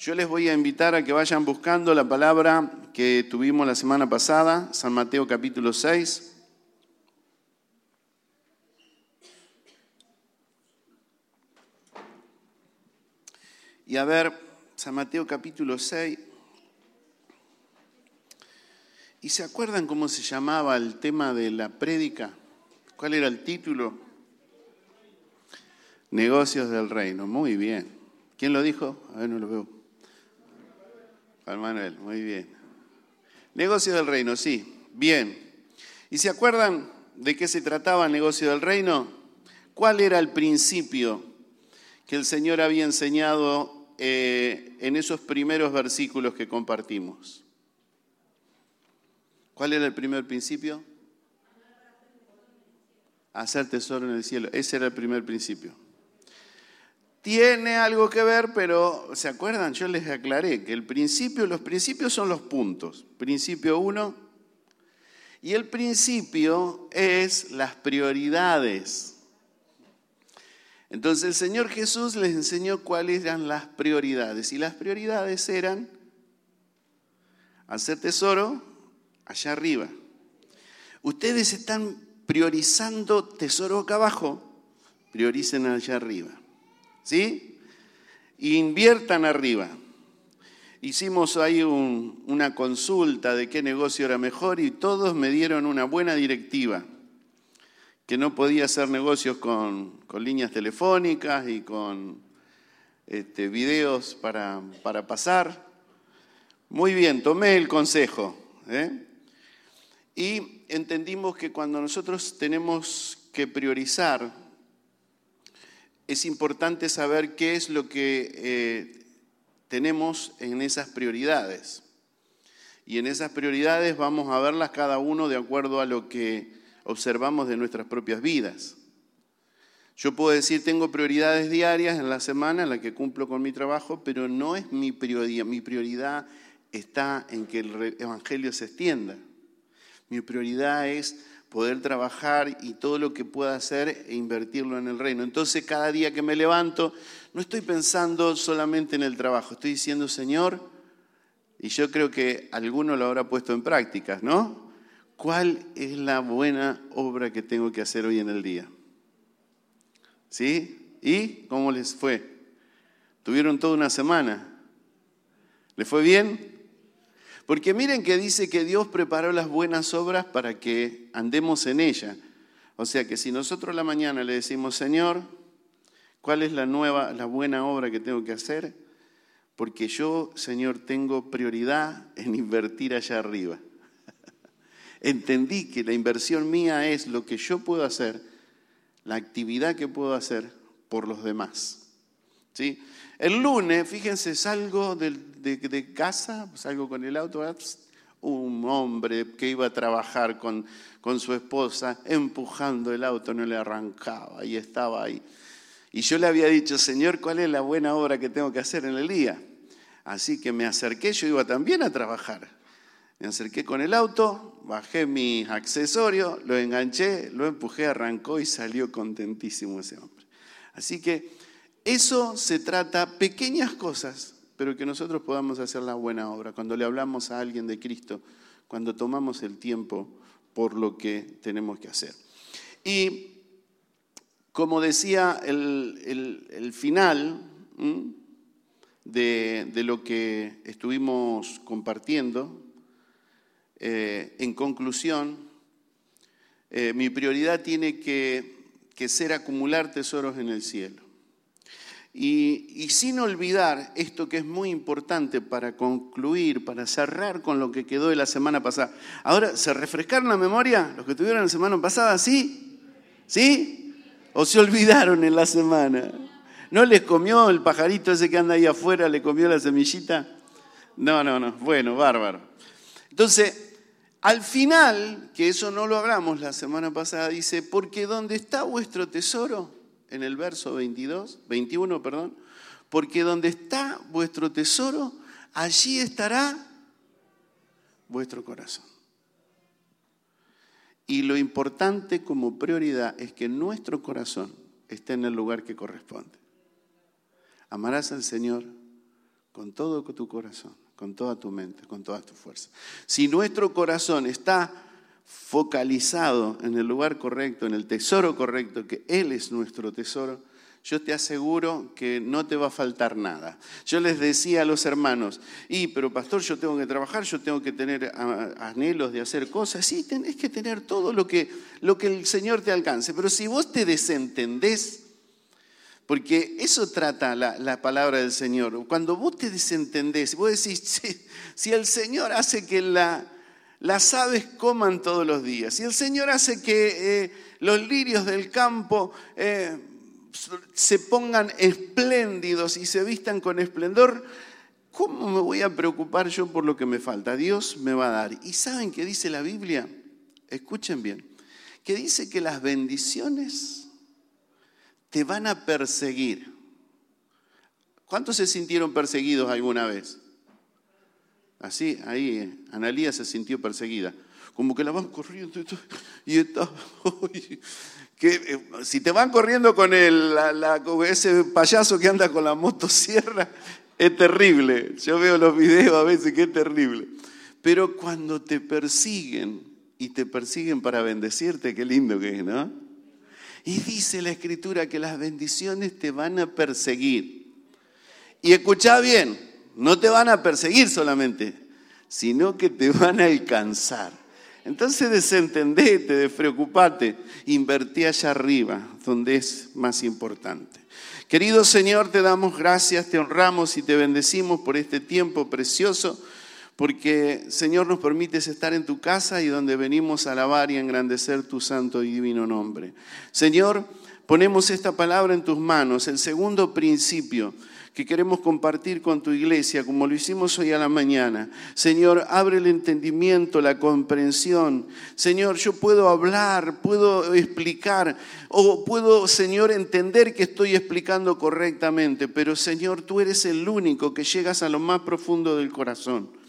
Yo les voy a invitar a que vayan buscando la palabra que tuvimos la semana pasada, San Mateo capítulo 6. Y a ver, San Mateo capítulo 6. ¿Y se acuerdan cómo se llamaba el tema de la prédica? ¿Cuál era el título? Negocios del reino. Muy bien. ¿Quién lo dijo? A ver, no lo veo. Juan Manuel, muy bien. Negocio del reino, sí. Bien. ¿Y se acuerdan de qué se trataba el negocio del reino? ¿Cuál era el principio que el Señor había enseñado eh, en esos primeros versículos que compartimos? ¿Cuál era el primer principio? Hacer tesoro en el cielo. Ese era el primer principio. Tiene algo que ver, pero ¿se acuerdan? Yo les aclaré que el principio, los principios son los puntos. Principio uno. Y el principio es las prioridades. Entonces el Señor Jesús les enseñó cuáles eran las prioridades. Y las prioridades eran hacer tesoro allá arriba. Ustedes están priorizando tesoro acá abajo, prioricen allá arriba. ¿Sí? Inviertan arriba. Hicimos ahí una consulta de qué negocio era mejor y todos me dieron una buena directiva, que no podía hacer negocios con, líneas telefónicas y con este, videos para, para, pasar. Muy bien, tomé el consejo. ¿eh? Y entendimos que cuando nosotros tenemos que priorizar, es importante saber qué es lo que eh, tenemos en esas prioridades. Y en esas prioridades vamos a verlas cada uno de acuerdo a lo que observamos de nuestras propias vidas. Yo puedo decir, tengo prioridades diarias en la semana en la que cumplo con mi trabajo, pero no es mi prioridad. Mi prioridad está en que el Evangelio se extienda. Mi prioridad es poder trabajar y todo lo que pueda hacer e invertirlo en el reino. Entonces cada día que me levanto, no estoy pensando solamente en el trabajo, estoy diciendo, Señor, y yo creo que alguno lo habrá puesto en práctica, ¿no? ¿Cuál es la buena obra que tengo que hacer hoy en el día? ¿Sí? ¿Y cómo les fue? ¿Tuvieron toda una semana? ¿Les fue bien? Porque miren que dice que Dios preparó las buenas obras para que andemos en ellas. O sea que si nosotros la mañana le decimos, Señor, ¿cuál es la nueva, la buena obra que tengo que hacer? Porque yo, Señor, tengo prioridad en invertir allá arriba. Entendí que la inversión mía es lo que yo puedo hacer, la actividad que puedo hacer por los demás. ¿Sí? El lunes, fíjense, salgo de, casa, salgo con el auto, un hombre que iba a trabajar con, con su esposa, empujando el auto, no le arrancaba y estaba ahí. Y yo le había dicho, Señor, ¿cuál es la buena obra que tengo que hacer en el día? Así que me acerqué, yo iba también a trabajar. Me acerqué con el auto, bajé mi accesorio, lo enganché, lo empujé, arrancó y salió contentísimo ese hombre. Así que eso se trata pequeñas cosas, pero que nosotros podamos hacer la buena obra. Cuando le hablamos a alguien de Cristo, cuando tomamos el tiempo por lo que tenemos que hacer. Y como decía el, final de, lo que estuvimos compartiendo, eh, en conclusión, eh, mi prioridad tiene que ser acumular tesoros en el cielo. Y, sin olvidar esto que es muy importante para concluir, para cerrar con lo que quedó de la semana pasada. Ahora, ¿se refrescaron la memoria los que tuvieron la semana pasada? ¿Sí? ¿Sí? ¿O se olvidaron en la semana? ¿No les comió el pajarito ese que anda ahí afuera, le comió la semillita? No, no, no. Bueno, bárbaro. Entonces, al final, que eso no lo hablamos la semana pasada, dice, porque donde está vuestro tesoro, en el verso 22, 21, perdón, porque donde está vuestro tesoro, allí estará vuestro corazón. Y lo importante como prioridad es que nuestro corazón esté en el lugar que corresponde. Amarás al Señor con todo tu corazón, con toda tu mente, con toda tu fuerza. Si nuestro corazón está focalizado en el lugar correcto, en el tesoro correcto, que Él es nuestro tesoro, yo te aseguro que no te va a faltar nada. Yo les decía a los hermanos, y pero pastor, yo tengo que trabajar, yo tengo que tener anhelos de hacer cosas. Sí, tenés que tener todo lo que, lo que el Señor te alcance. Pero si vos te desentendés, porque eso trata la, palabra del Señor, cuando vos te desentendés, vos decís, si, el Señor hace que las aves coman todos los días, si el Señor hace que eh, los lirios del campo... Eh, se pongan espléndidos y se vistan con esplendor, ¿cómo me voy a preocupar yo por lo que me falta? Dios me va a dar. ¿Y saben qué dice la Biblia? Escuchen bien, que dice que las bendiciones te van a perseguir. ¿Cuántos se sintieron perseguidos alguna vez? Así, ahí, Analía se sintió perseguida. Como que la van corriendo y está, que eh, si te van corriendo con el, ese payaso que anda con la motosierra, es terrible. Yo veo los videos a veces que es terrible. Pero cuando te persiguen y te persiguen para bendecirte, qué lindo que es, ¿no? Y dice la escritura que las bendiciones te van a perseguir. Y escucha bien, no te van a perseguir solamente, sino que te van a alcanzar. Entonces desentendete, despreocupate, invertí allá arriba, donde es más importante. Querido Señor, te damos gracias, te honramos y te bendecimos por este tiempo precioso, porque Señor nos permites estar en tu casa y donde venimos a alabar y engrandecer tu santo y divino nombre. Señor, ponemos esta palabra en tus manos, el segundo principio que queremos compartir con tu iglesia, como lo hicimos hoy a la mañana. Señor, abre el entendimiento, la comprensión. Señor, yo puedo hablar, puedo explicar, o puedo, Señor, entender que estoy explicando correctamente, pero Señor, tú eres el único que llegas a lo más profundo del corazón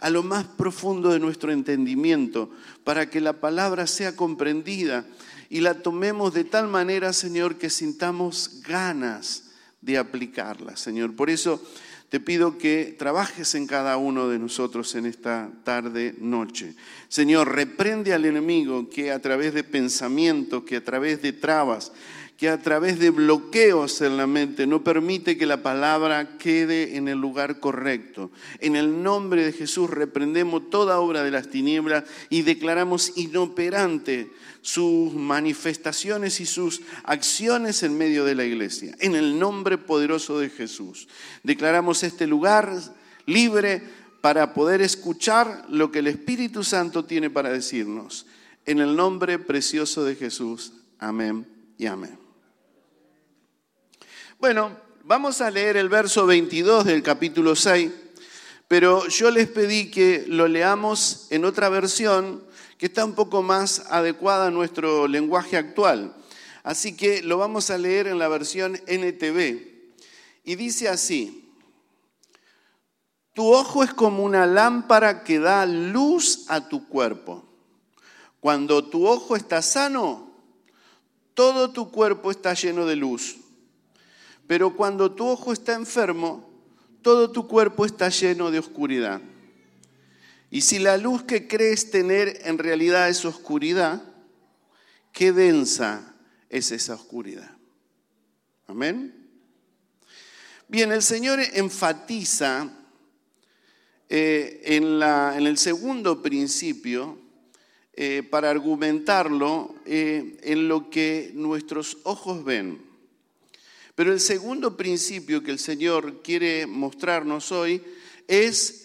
a lo más profundo de nuestro entendimiento, para que la palabra sea comprendida y la tomemos de tal manera, Señor, que sintamos ganas de aplicarla, Señor. Por eso te pido que trabajes en cada uno de nosotros en esta tarde, noche. Señor, reprende al enemigo que a través de pensamientos, que a través de trabas, que a través de bloqueos en la mente no permite que la palabra quede en el lugar correcto. En el nombre de Jesús reprendemos toda obra de las tinieblas y declaramos inoperante sus manifestaciones y sus acciones en medio de la iglesia. En el nombre poderoso de Jesús. Declaramos este lugar libre para poder escuchar lo que el Espíritu Santo tiene para decirnos. En el nombre precioso de Jesús. Amén y amén. Bueno, vamos a leer el verso 22 del capítulo 6, pero yo les pedí que lo leamos en otra versión que está un poco más adecuada a nuestro lenguaje actual. Así que lo vamos a leer en la versión NTV. Y dice así, tu ojo es como una lámpara que da luz a tu cuerpo. Cuando tu ojo está sano, todo tu cuerpo está lleno de luz. Pero cuando tu ojo está enfermo, todo tu cuerpo está lleno de oscuridad. Y si la luz que crees tener en realidad es oscuridad, qué densa es esa oscuridad. Amén. Bien, el Señor enfatiza eh, en, en, el segundo principio, eh, para argumentarlo, eh, en lo que nuestros ojos ven. Pero el segundo principio que el Señor quiere mostrarnos hoy es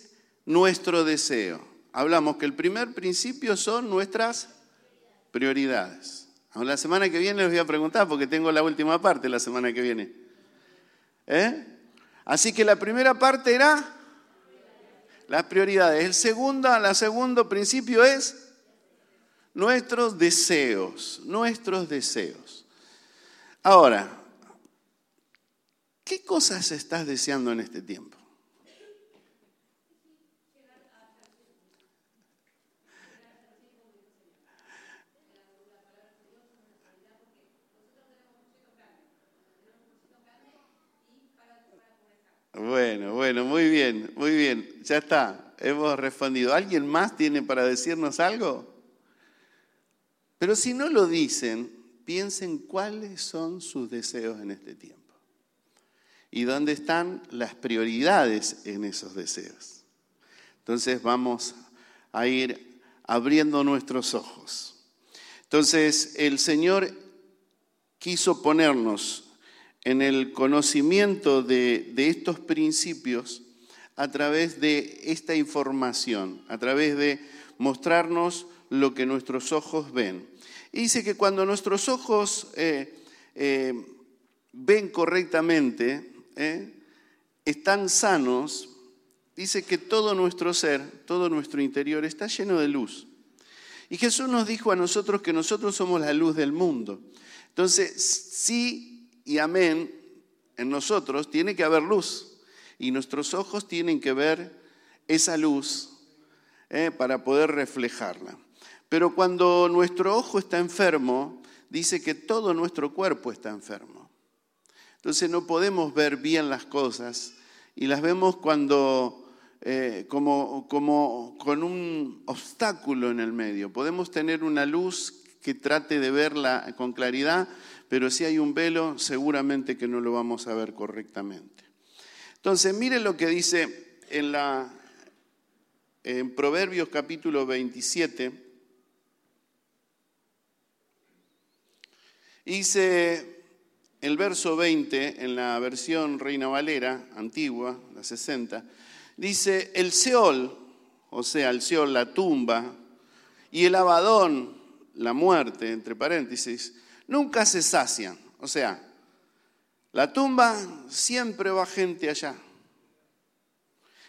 nuestro deseo. Hablamos que el primer principio son nuestras prioridades. La semana que viene les voy a preguntar porque tengo la última parte la semana que viene. ¿Eh? Así que la primera parte era las prioridades. El segundo, el segundo principio es nuestros deseos, nuestros deseos. Ahora, ¿qué cosas estás deseando en este tiempo? Bueno, bueno, muy bien, muy bien. Ya está, hemos respondido. ¿Alguien más tiene para decirnos algo? Pero si no lo dicen, piensen cuáles son sus deseos en este tiempo y dónde están las prioridades en esos deseos. Entonces vamos a ir abriendo nuestros ojos. Entonces el Señor quiso ponernos en el conocimiento de, estos principios a través de esta información, a través de mostrarnos lo que nuestros ojos ven. Y dice que cuando nuestros ojos eh, eh, ven correctamente, eh, están sanos, dice que todo nuestro ser, todo nuestro interior está lleno de luz. Y Jesús nos dijo a nosotros que nosotros somos la luz del mundo. Entonces, sí y amén, en nosotros tiene que haber luz. Y nuestros ojos tienen que ver esa luz eh, para poder reflejarla. Pero cuando nuestro ojo está enfermo, dice que todo nuestro cuerpo está enfermo. Entonces no podemos ver bien las cosas y las vemos cuando eh, como, como con un obstáculo en el medio. Podemos tener una luz que trate de verla con claridad, pero si hay un velo, seguramente que no lo vamos a ver correctamente. Entonces, mire lo que dice en, en Proverbios capítulo 27. Dice el verso 20 en la versión Reina Valera, antigua, la 60, dice, el Seol, o sea, el Seol, la tumba, y el Abadón, la muerte, entre paréntesis, nunca se sacian. O sea, la tumba siempre va gente allá.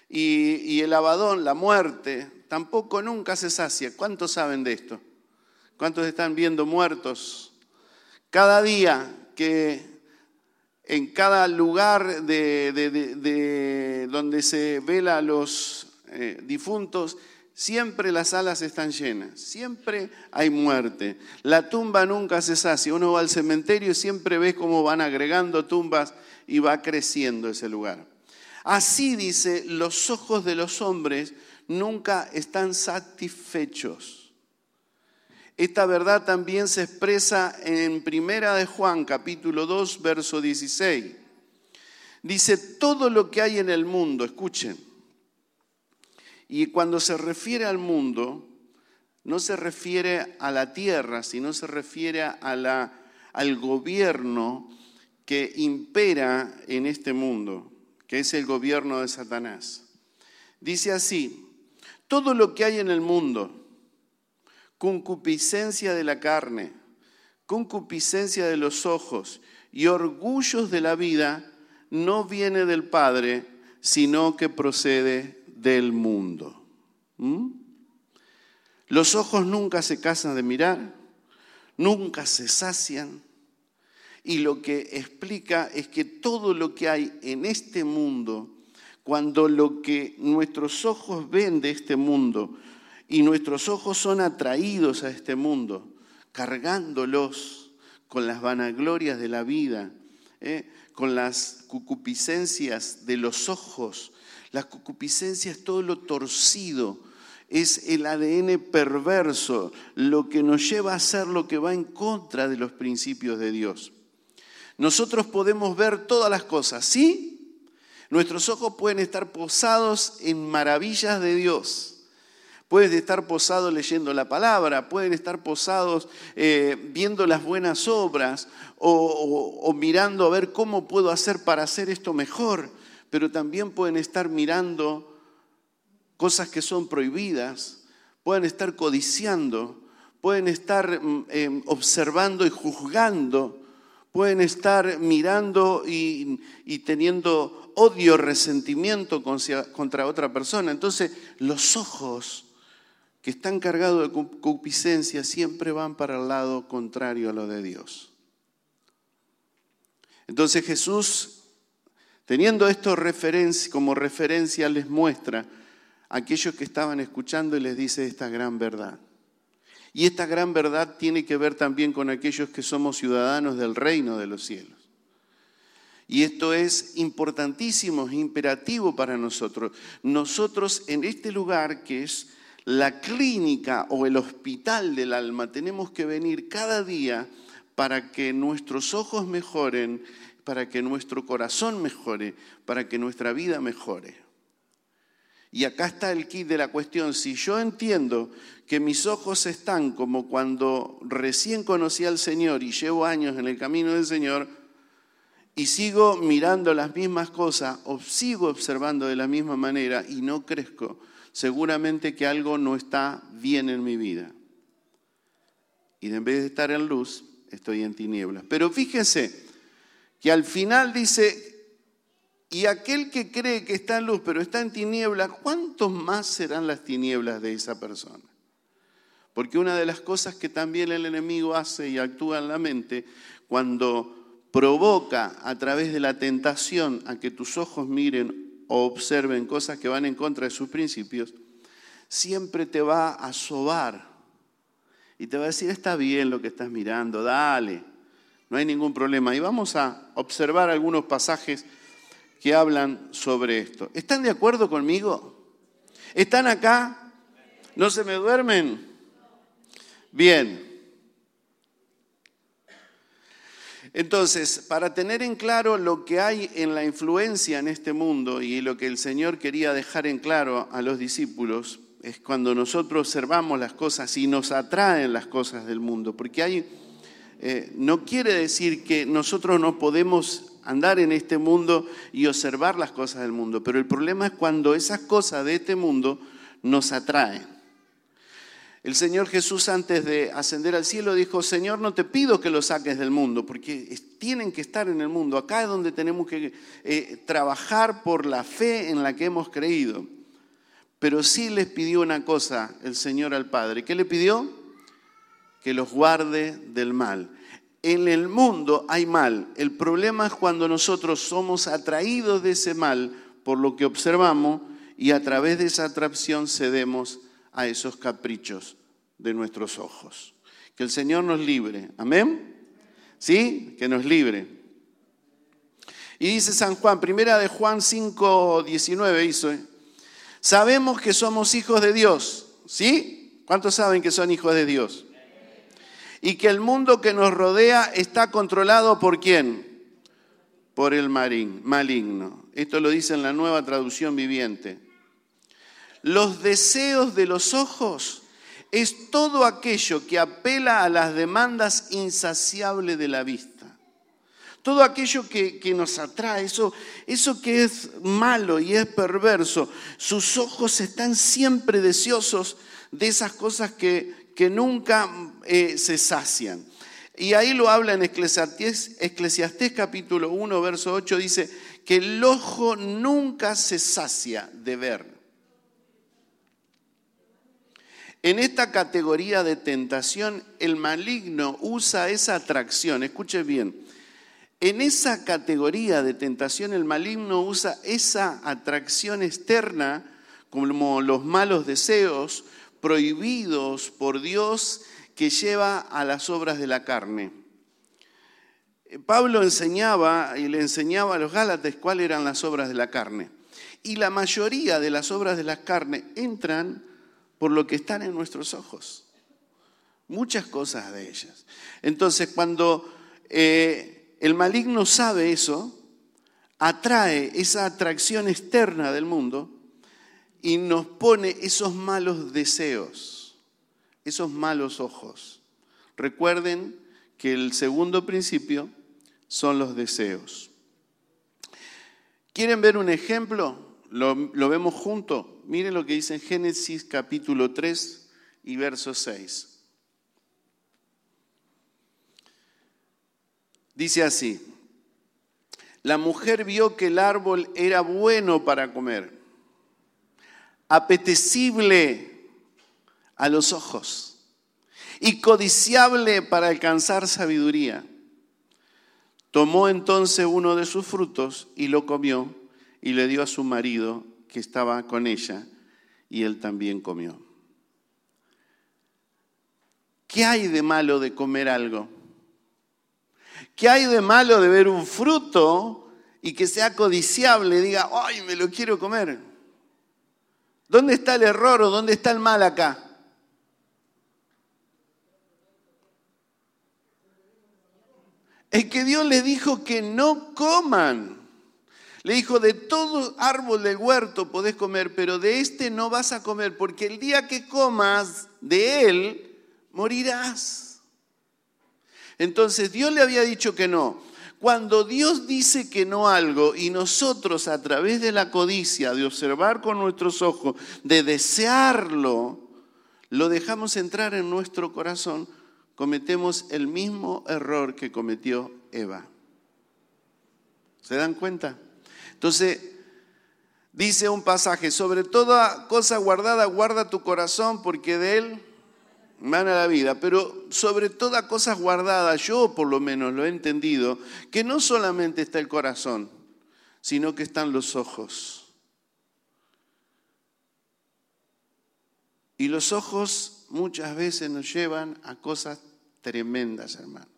Y, el Abadón, la muerte, tampoco nunca se sacia. ¿Cuántos saben de esto? ¿Cuántos están viendo muertos? Cada día que en cada lugar de, donde se vela a los eh, difuntos, siempre las alas están llenas, siempre hay muerte. La tumba nunca se sacia. Uno va al cementerio y siempre ve cómo van agregando tumbas y va creciendo ese lugar. Así dice, los ojos de los hombres nunca están satisfechos. Esta verdad también se expresa en Primera de Juan, capítulo 2, verso 16. Dice, todo lo que hay en el mundo, escuchen, y cuando se refiere al mundo, no se refiere a la tierra, sino se refiere a la, al gobierno que impera en este mundo, que es el gobierno de Satanás. Dice así, todo lo que hay en el mundo, concupiscencia de la carne, concupiscencia de los ojos y orgullos de la vida, no viene del Padre, sino que procede del mundo. ¿Mm? Los ojos nunca se casan de mirar, nunca se sacian, y lo que explica es que todo lo que hay en este mundo, cuando lo que nuestros ojos ven de este mundo y nuestros ojos son atraídos a este mundo, cargándolos con las vanaglorias de la vida, ¿eh? con las cucupiscencias de los ojos. Las cucupiscencias es todo lo torcido, es el ADN perverso, lo que nos lleva a hacer lo que va en contra de los principios de Dios. Nosotros podemos ver todas las cosas, ¿sí? Nuestros ojos pueden estar posados en maravillas de Dios Pueden estar posados leyendo la palabra, pueden estar posados eh, viendo las buenas obras o, mirando a ver cómo puedo hacer para hacer esto mejor, pero también pueden estar mirando cosas que son prohibidas, pueden estar codiciando, pueden estar mm, em, observando y juzgando, pueden estar mirando y, y teniendo odio, resentimiento contra otra persona. Entonces los ojos que están cargados de concupiscencia siempre van para el lado contrario a lo de Dios. Entonces Jesús, teniendo esto como referencia, les muestra a aquellos que estaban escuchando y les dice esta gran verdad. Y esta gran verdad tiene que ver también con aquellos que somos ciudadanos del reino de los cielos. Y esto es importantísimo, es imperativo para nosotros. Nosotros en este lugar que es la clínica o el hospital del alma, tenemos que venir cada día para que nuestros ojos mejoren, para que nuestro corazón mejore, para que nuestra vida mejore. Y acá está el kit de la cuestión. Si yo entiendo que mis ojos están como cuando recién conocí al Señor y llevo años en el camino del Señor y sigo mirando las mismas cosas o sigo observando de la misma manera y no crezco, seguramente que algo no está bien en mi vida. Y en vez de estar en luz, estoy en tinieblas. Pero fíjense que al final dice, y aquel que cree que está en luz pero está en tinieblas, ¿cuántos más serán las tinieblas de esa persona? Porque una de las cosas que también el enemigo hace y actúa en la mente, cuando provoca a través de la tentación a que tus ojos miren o observen cosas que van en contra de sus principios, siempre te va a sobar y te va a decir, está bien lo que estás mirando, dale, no hay ningún problema. Y vamos a observar algunos pasajes que hablan sobre esto. ¿Están de acuerdo conmigo? ¿Están acá? ¿No se me duermen? Bien. Entonces, para tener en claro lo que hay en la influencia en este mundo y lo que el Señor quería dejar en claro a los discípulos, es cuando nosotros observamos las cosas y nos atraen las cosas del mundo, porque hay, eh, no quiere decir que nosotros no podemos andar en este mundo y observar las cosas del mundo. Pero el problema es cuando esas cosas de este mundo nos atraen. El Señor Jesús antes de ascender al cielo dijo, Señor, no te pido que los saques del mundo, porque tienen que estar en el mundo. Acá es donde tenemos que eh, trabajar por la fe en la que hemos creído. Pero sí les pidió una cosa el Señor al Padre. ¿Qué le pidió? Que los guarde del mal en el mundo hay mal. El problema es cuando nosotros somos atraídos de ese mal por lo que observamos y a través de esa atracción cedemos a esos caprichos de nuestros ojos. Que el Señor nos libre. Amén. ¿Sí? Que nos libre. Y dice San Juan, primera de Juan 5, 19 hizo, ¿eh? sabemos que somos hijos de Dios. ¿Sí? ¿Cuántos saben que son hijos de Dios? Y que el mundo que nos rodea está controlado por quién? Por el maligno. Esto lo dice en la nueva traducción viviente. Los deseos de los ojos es todo aquello que apela a las demandas insaciables de la vista. Todo aquello que, nos atrae, eso, eso que es malo y es perverso. Sus ojos están siempre deseosos de esas cosas que, que nunca eh, se sacian. Y ahí lo habla en Eclesiastés, Eclesiastés capítulo 1, verso 8, dice que el ojo nunca se sacia de ver. En esta categoría de tentación, el maligno usa esa atracción, escuche bien, en esa categoría de tentación el maligno usa esa atracción externa como los malos deseos, prohibidos por Dios que lleva a las obras de la carne. Pablo enseñaba y le enseñaba a los Gálatas cuáles eran las obras de la carne. Y la mayoría de las obras de la carne entran por lo que están en nuestros ojos. Muchas cosas de ellas. Entonces, cuando eh, el maligno sabe eso, atrae esa atracción externa del mundo, y nos pone esos malos deseos, esos malos ojos. Recuerden que el segundo principio son los deseos. ¿Quieren ver un ejemplo? Lo, vemos junto. Miren lo que dice en Génesis capítulo 3 y verso 6. Dice así, la mujer vio que el árbol era bueno para comer apetecible a los ojos y codiciable para alcanzar sabiduría. Tomó entonces uno de sus frutos y lo comió y le dio a su marido que estaba con ella y él también comió. ¿Qué hay de malo de comer algo? ¿Qué hay de malo de ver un fruto y que sea codiciable, diga, ay, me lo quiero comer. ¿Dónde está el error o dónde está el mal acá? Es que Dios le dijo que no coman. Le dijo, de todo árbol del huerto podés comer, pero de este no vas a comer, porque el día que comas de él, morirás. Entonces Dios le había dicho que no. Cuando Dios dice que no algo y nosotros a través de la codicia, de observar con nuestros ojos, de desearlo, lo dejamos entrar en nuestro corazón, cometemos el mismo error que cometió Eva. ¿Se dan cuenta? Entonces, dice un pasaje, sobre toda cosa guardada, guarda tu corazón porque de él mana la vida. Pero sobre toda cosa guardada, yo por lo menos lo he entendido, que no solamente está el corazón, sino que están los ojos. Y los ojos muchas veces nos llevan a cosas tremendas, hermanos.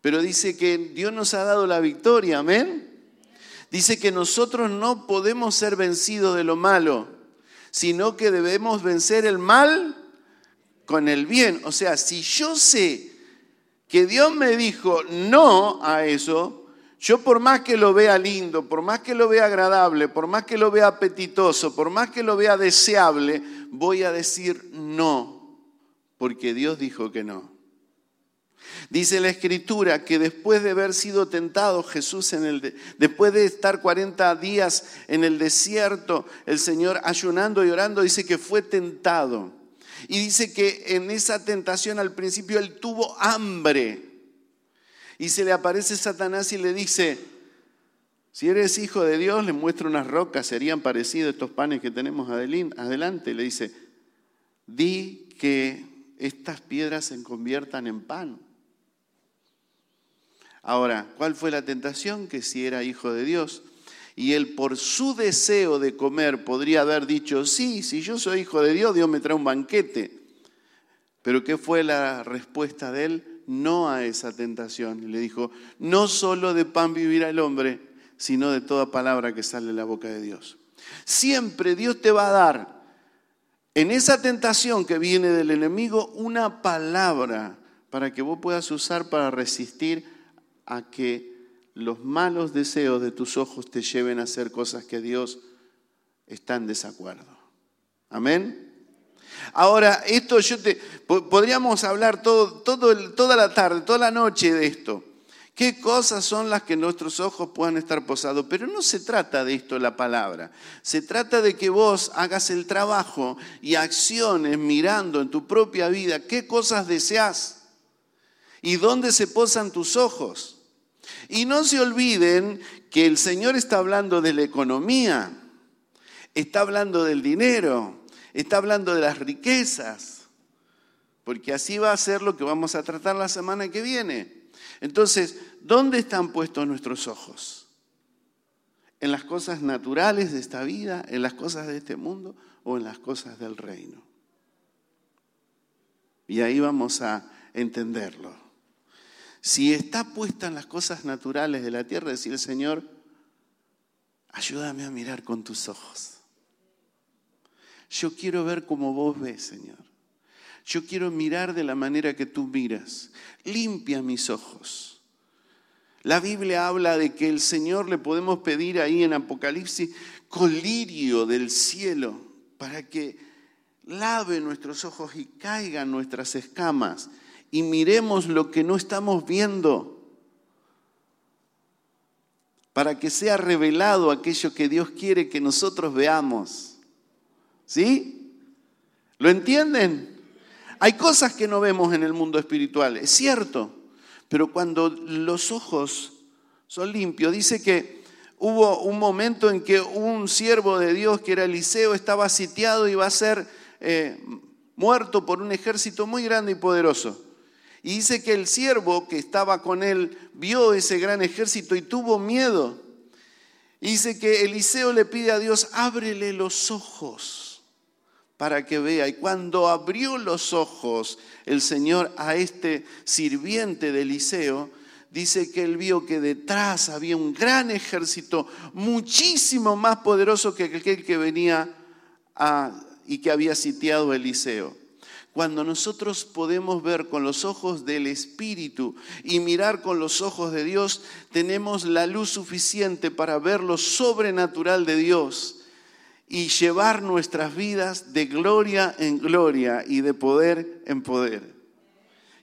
Pero dice que Dios nos ha dado la victoria, amén dice que nosotros no podemos ser vencidos de lo malo, sino que debemos vencer el mal con el bien. O sea, si yo sé que Dios me dijo no a eso, yo por más que lo vea lindo, por más que lo vea agradable, por más que lo vea apetitoso, por más que lo vea deseable, voy a decir no, porque Dios dijo que no. Dice la escritura que después de haber sido tentado Jesús en el después de estar 40 días en el desierto, el Señor ayunando y orando dice que fue tentado. Y dice que en esa tentación al principio él tuvo hambre. Y se le aparece Satanás y le dice, si eres hijo de Dios, le muestra unas rocas, serían parecidos estos panes que tenemos adelante. Le dice, di que estas piedras se conviertan en pan. Ahora, ¿cuál fue la tentación? Que si era hijo de Dios. Y él por su deseo de comer podría haber dicho, sí, si yo soy hijo de Dios, Dios me trae un banquete. Pero ¿qué fue la respuesta de él? No a esa tentación. Le dijo, no solo de pan vivirá el hombre, sino de toda palabra que sale de la boca de Dios. Siempre Dios te va a dar en esa tentación que viene del enemigo una palabra para que vos puedas usar para resistir a que los malos deseos de tus ojos te lleven a hacer cosas que Dios está en desacuerdo. Amén. Ahora, esto yo te podríamos hablar todo, toda la tarde, toda la noche de esto. ¿Qué cosas son las que nuestros ojos puedan estar posados? Pero no se trata de esto la palabra. Se trata de que vos hagas el trabajo y acciones mirando en tu propia vida qué cosas deseas y dónde se posan tus ojos. Y no se olviden que el Señor está hablando de la economía, está hablando del dinero, está hablando de las riquezas, porque así va a ser lo que vamos a tratar la semana que viene. Entonces, ¿dónde están puestos nuestros ojos? ¿En las cosas naturales de esta vida, en las cosas de este mundo o en las cosas del reino? Y ahí vamos a entenderlo. Si está puesta en las cosas naturales de la tierra, decir Señor, ayúdame a mirar con tus ojos. Yo quiero ver como vos ves, Señor. Yo quiero mirar de la manera que tú miras. Limpia mis ojos. La Biblia habla de que el Señor le podemos pedir ahí en Apocalipsis colirio del cielo para que lave nuestros ojos y caigan nuestras escamas y miremos lo que no estamos viendo para que sea revelado aquello que Dios quiere que nosotros veamos. ¿Sí? ¿Lo entienden? Hay cosas que no vemos en el mundo espiritual, es cierto, pero cuando los ojos son limpios, dice que hubo un momento en que un siervo de Dios, que era Eliseo, estaba sitiado y iba a ser eh, muerto por un ejército muy grande y poderoso. Y dice que el siervo que estaba con él vio ese gran ejército y tuvo miedo. Y dice que Eliseo le pide a Dios, ábrele los ojos para que vea. Y cuando abrió los ojos el Señor a este sirviente de Eliseo, dice que él vio que detrás había un gran ejército, muchísimo más poderoso que aquel que venía y que había sitiado Eliseo. Cuando nosotros podemos ver con los ojos del Espíritu y mirar con los ojos de Dios, tenemos la luz suficiente para ver lo sobrenatural de Dios y llevar nuestras vidas de gloria en gloria y de poder en poder.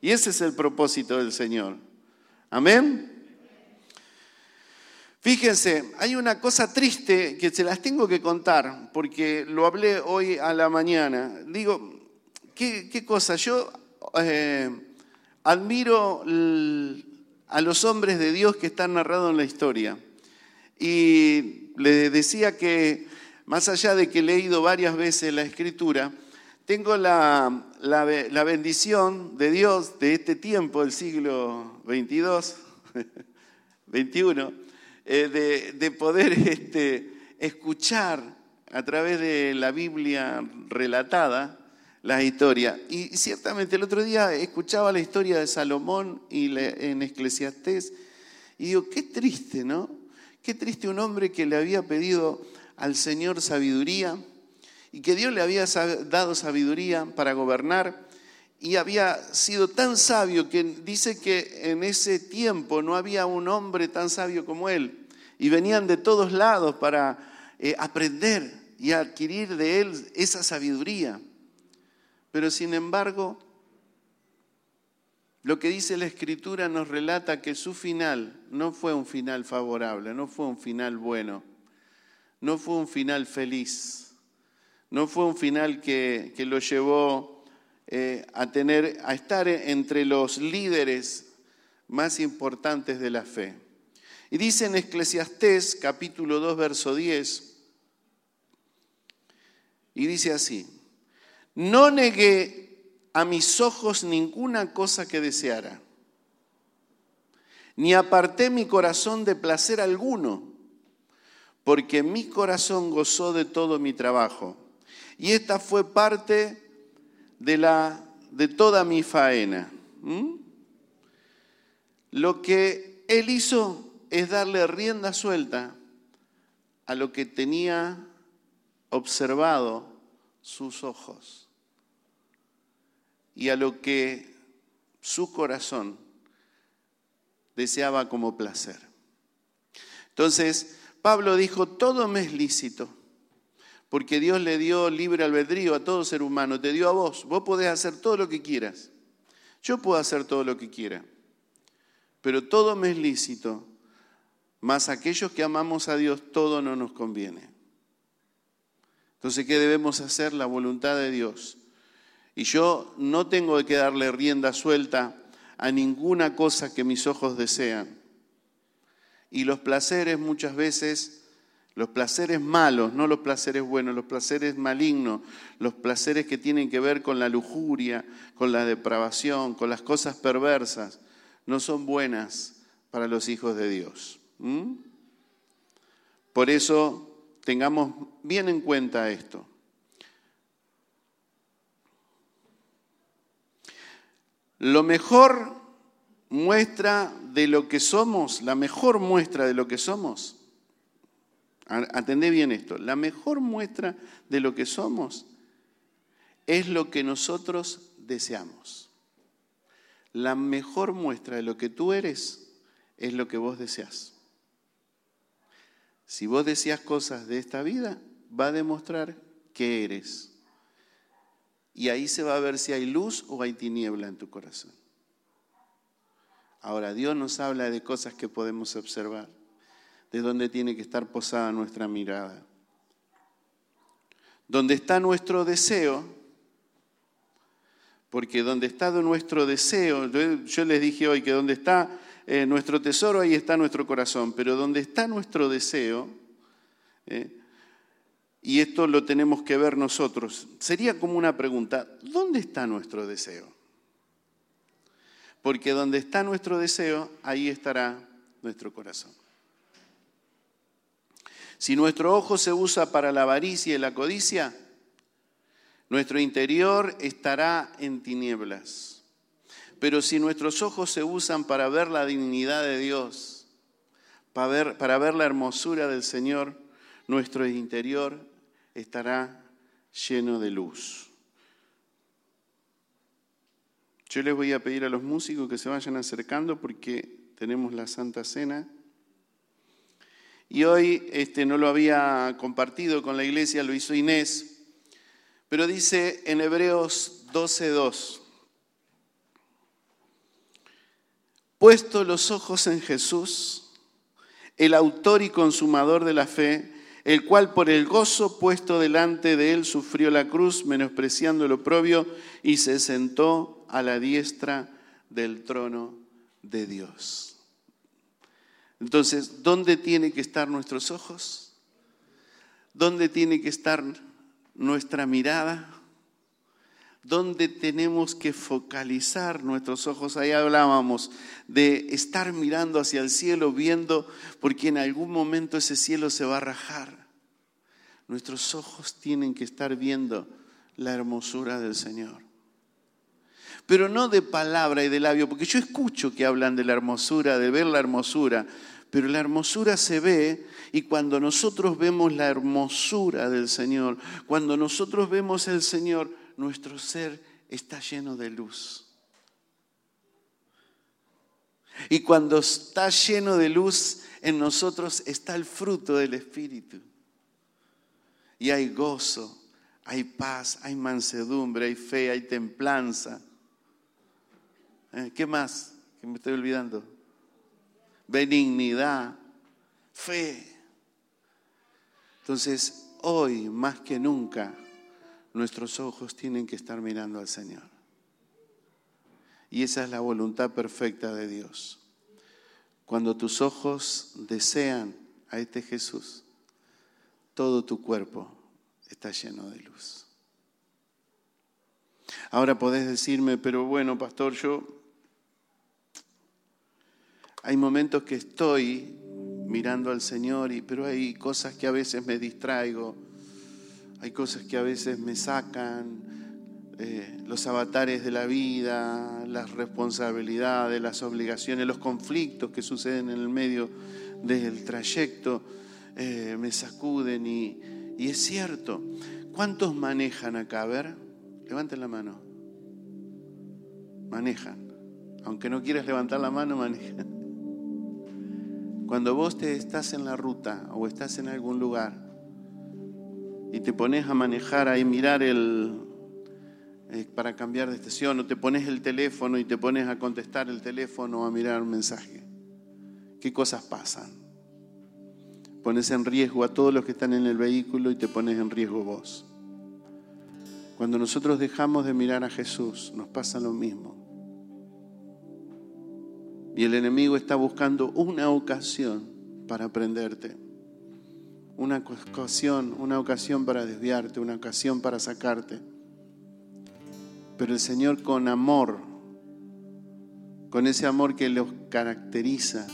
Y ese es el propósito del Señor. Amén. Fíjense, hay una cosa triste que se las tengo que contar, porque lo hablé hoy a la mañana. Digo, ¿qué, cosa? Yo eh, admiro a los hombres de Dios que están narrados en la historia. Y le decía que, más allá de que he leído varias veces la escritura, tengo la, la, bendición de Dios de este tiempo, del siglo 22, 21, eh, de, poder este, escuchar a través de la Biblia relatada la historia. Y ciertamente el otro día escuchaba la historia de Salomón y en Eclesiastés y digo, qué triste, ¿no? Qué triste un hombre que le había pedido al Señor sabiduría y que Dios le había dado sabiduría para gobernar y había sido tan sabio que dice que en ese tiempo no había un hombre tan sabio como él y venían de todos lados para eh, aprender y adquirir de él esa sabiduría. Pero sin embargo, lo que dice la escritura nos relata que su final no fue un final favorable, no fue un final bueno, no fue un final feliz no fue un final que, lo llevó eh, a, tener, a estar entre los líderes más importantes de la fe. Y dice en Eclesiastés capítulo 2, verso 10, y dice así, no negué a mis ojos ninguna cosa que deseara, ni aparté mi corazón de placer alguno, porque mi corazón gozó de todo mi trabajo y esta fue parte de, la, de toda mi faena. Lo que él hizo es darle rienda suelta a lo que tenía observado sus ojos y a lo que su corazón deseaba como placer. Entonces, Pablo dijo, todo me es lícito, porque Dios le dio libre albedrío a todo ser humano, te dio a vos. Vos podés hacer todo lo que quieras. Yo puedo hacer todo lo que quiera. Pero todo me es lícito. Más aquellos que amamos a Dios, todo no nos conviene. Entonces, ¿qué debemos hacer? La voluntad de Dios. Y yo no tengo que darle rienda suelta a ninguna cosa que mis ojos desean. Y los placeres muchas veces los placeres malos, no los placeres buenos, los placeres malignos, los placeres que tienen que ver con la lujuria, con la depravación, con las cosas perversas, no son buenas para los hijos de Dios. Por eso tengamos bien en cuenta esto. Lo mejor muestra de lo que somos, la mejor muestra de lo que somos, Atendé bien esto. La mejor muestra de lo que somos es lo que nosotros deseamos. La mejor muestra de lo que tú eres es lo que vos deseas. Si vos deseas cosas de esta vida, va a demostrar que eres. Y ahí se va a ver si hay luz o hay tiniebla en tu corazón. Ahora, Dios nos habla de cosas que podemos observar de dónde tiene que estar posada nuestra mirada. Donde está nuestro deseo, porque donde está nuestro deseo, yo, les dije hoy que donde está eh, nuestro tesoro, ahí está nuestro corazón, pero donde está nuestro deseo, eh, y esto lo tenemos que ver nosotros, sería como una pregunta, ¿dónde está nuestro deseo? Porque donde está nuestro deseo, ahí estará nuestro corazón. Si nuestro ojo se usa para la avaricia y la codicia, nuestro interior estará en tinieblas. Pero si nuestros ojos se usan para ver la dignidad de Dios, para ver, para ver la hermosura del Señor, nuestro interior estará lleno de luz. Yo les voy a pedir a los músicos que se vayan acercando porque tenemos la Santa Cena. Y hoy este, no lo había compartido con la iglesia, lo hizo Inés, pero dice en Hebreos 12.2, puesto los ojos en Jesús, el autor y consumador de la fe, el cual por el gozo puesto delante de él sufrió la cruz, menospreciando el oprobio, y se sentó a la diestra del trono de Dios. Entonces, ¿dónde tienen que estar nuestros ojos? ¿Dónde tiene que estar nuestra mirada? ¿Dónde tenemos que focalizar nuestros ojos? Ahí hablábamos de estar mirando hacia el cielo, viendo, porque en algún momento ese cielo se va a rajar. Nuestros ojos tienen que estar viendo la hermosura del Señor. Pero no de palabra y de labio, porque yo escucho que hablan de la hermosura, de ver la hermosura, pero la hermosura se ve y cuando nosotros vemos la hermosura del Señor, cuando nosotros vemos el Señor, nuestro ser está lleno de luz. Y cuando está lleno de luz, en nosotros está el fruto del Espíritu. Y hay gozo, hay paz, hay mansedumbre, hay fe, hay templanza. ¿Eh? ¿Qué más? Que me estoy olvidando. Benignidad, fe. Entonces, hoy más que nunca, nuestros ojos tienen que estar mirando al Señor. Y esa es la voluntad perfecta de Dios. Cuando tus ojos desean a este Jesús, todo tu cuerpo está lleno de luz. Ahora podés decirme, pero bueno, pastor, yo hay momentos que estoy mirando al Señor, y, pero hay cosas que a veces me distraigo hay cosas que a veces me sacan, eh, los avatares de la vida, las responsabilidades, las obligaciones, los conflictos que suceden en el medio del trayecto, eh, me sacuden y, y es cierto. ¿Cuántos manejan acá? A ver, levanten la mano. Manejan. Aunque no quieras levantar la mano, manejan. Cuando vos te estás en la ruta o estás en algún lugar y te pones a manejar ahí, mirar el, eh, para cambiar de estación, o te pones el teléfono y te pones a contestar el teléfono o a mirar un mensaje. ¿Qué cosas pasan? Pones en riesgo a todos los que están en el vehículo y te pones en riesgo vos. Cuando nosotros dejamos de mirar a Jesús, nos pasa lo mismo. Y el enemigo está buscando una ocasión para prenderte una ocasión, una ocasión para desviarte, una ocasión para sacarte. Pero el Señor con amor, con ese amor que los caracteriza,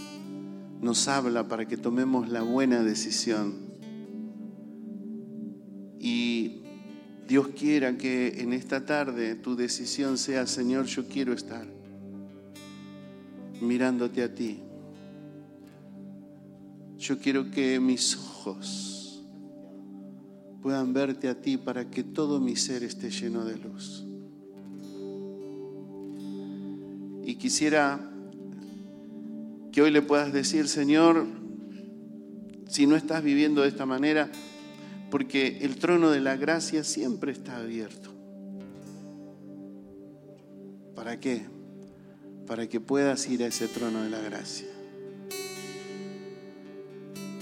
nos habla para que tomemos la buena decisión. Y Dios quiera que en esta tarde tu decisión sea, Señor, yo quiero estar mirándote a ti. Yo quiero que mis ojos puedan verte a ti para que todo mi ser esté lleno de luz. Y quisiera que hoy le puedas decir, Señor, si no estás viviendo de esta manera, porque el trono de la gracia siempre está abierto. ¿Para qué? Para que puedas ir a ese trono de la gracia.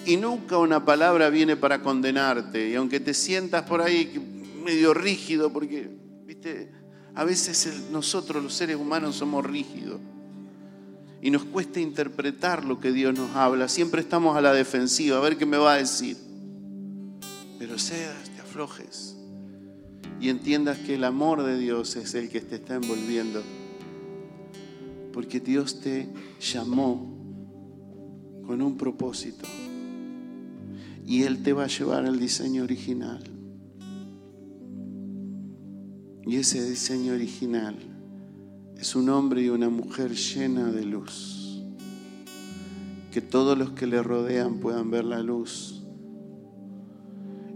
Y nunca una palabra viene para condenarte. Y aunque te sientas por ahí medio rígido, porque, viste, a veces nosotros los seres humanos somos rígidos. Y nos cuesta interpretar lo que Dios nos habla. Siempre estamos a la defensiva, a ver qué me va a decir. Pero seas, te aflojes. Y entiendas que el amor de Dios es el que te está envolviendo. Porque Dios te llamó con un propósito y Él te va a llevar al diseño original. Y ese diseño original es un hombre y una mujer llena de luz. Que todos los que le rodean puedan ver la luz.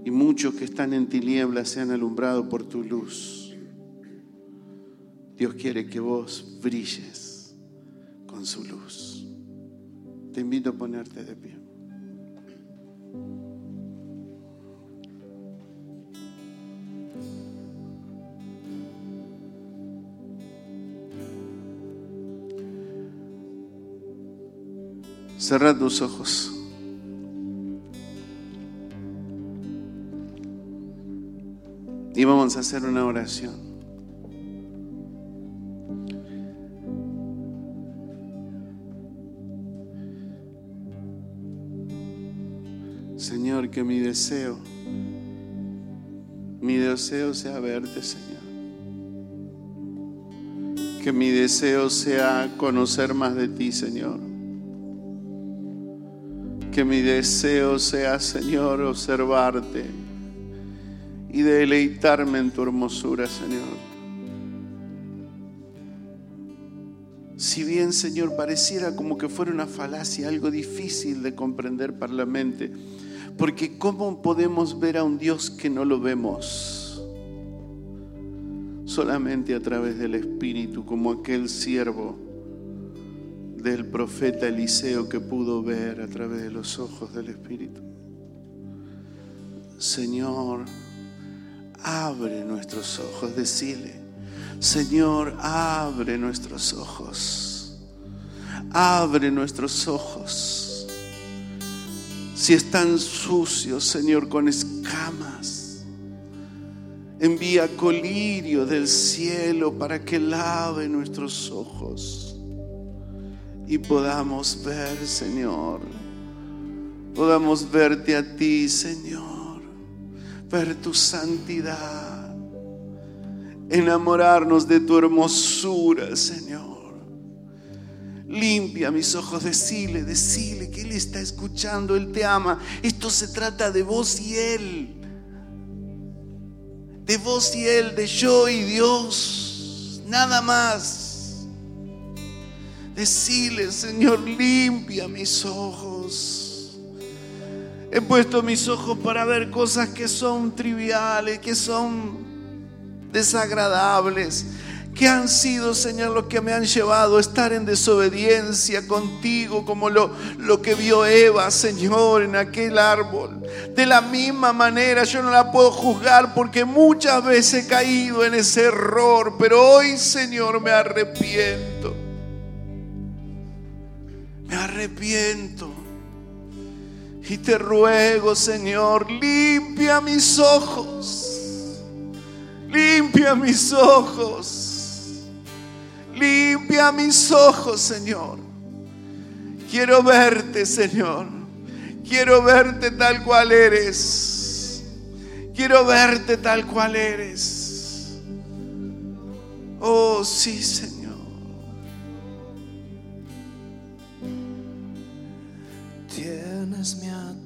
Y muchos que están en tinieblas sean alumbrados por tu luz. Dios quiere que vos brilles con su luz. Te invito a ponerte de pie. Cerra tus ojos. Y vamos a hacer una oración. Señor, que mi deseo, mi deseo sea verte, Señor. Que mi deseo sea conocer más de ti, Señor. Que mi deseo sea, Señor, observarte y deleitarme en tu hermosura, Señor. Si bien, Señor, pareciera como que fuera una falacia, algo difícil de comprender para la mente, porque ¿cómo podemos ver a un Dios que no lo vemos? Solamente a través del Espíritu, como aquel siervo del profeta Eliseo que pudo ver a través de los ojos del Espíritu. Señor, abre nuestros ojos, decile, Señor, abre nuestros ojos, abre nuestros ojos. Si están sucios, Señor, con escamas, envía colirio del cielo para que lave nuestros ojos y podamos ver, Señor, podamos verte a ti, Señor, ver tu santidad, enamorarnos de tu hermosura, Señor. Limpia mis ojos, decile, decile que Él está escuchando, Él te ama. Esto se trata de vos y Él. De vos y Él, de yo y Dios. Nada más. Decile, Señor, limpia mis ojos. He puesto mis ojos para ver cosas que son triviales, que son desagradables, que han sido, Señor, lo que me han llevado a estar en desobediencia contigo, como lo, lo que vio Eva, Señor, en aquel árbol. De la misma manera yo no la puedo juzgar porque muchas veces he caído en ese error, pero hoy, Señor, me arrepiento. Me arrepiento. Y te ruego, Señor, limpia mis ojos. Limpia mis ojos. Limpia mis ojos, Señor. Quiero verte, Señor. Quiero verte tal cual eres. Quiero verte tal cual eres. Oh, sí, Señor. pernas me